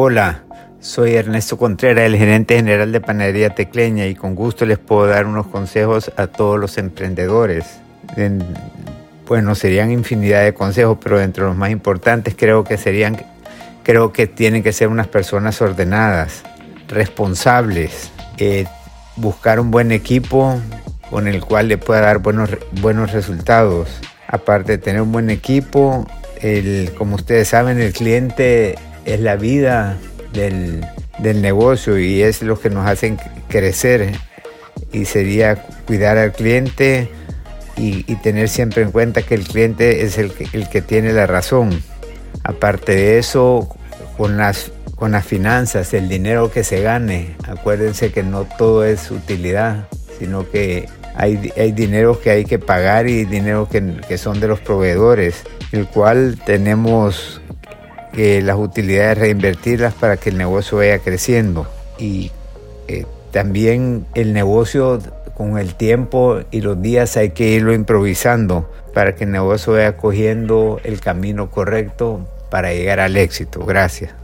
Hola, soy Ernesto Contreras, el gerente general de Panadería Tecleña y con gusto les puedo dar unos consejos a todos los emprendedores. bueno, serían infinidad de consejos, pero entre los más importantes creo que serían, creo que tienen que ser unas personas ordenadas, responsables, eh, buscar un buen equipo con el cual le pueda dar buenos, buenos resultados. Aparte de tener un buen equipo, el, como ustedes saben, el cliente es la vida del, negocio y es lo que nos hace crecer. Y sería cuidar al cliente y, tener siempre en cuenta que el cliente es el que, el que tiene la razón. Aparte de eso, con las, con las finanzas, el dinero que se gane, acuérdense que no todo es utilidad, sino que hay, hay dinero que hay que pagar y dinero que, que son de los proveedores, el cual tenemos que las utilidades reinvertirlas para que el negocio vaya creciendo. Y eh, también el negocio con el tiempo y los días hay que irlo improvisando para que el negocio vaya cogiendo el camino correcto para llegar al éxito. Gracias.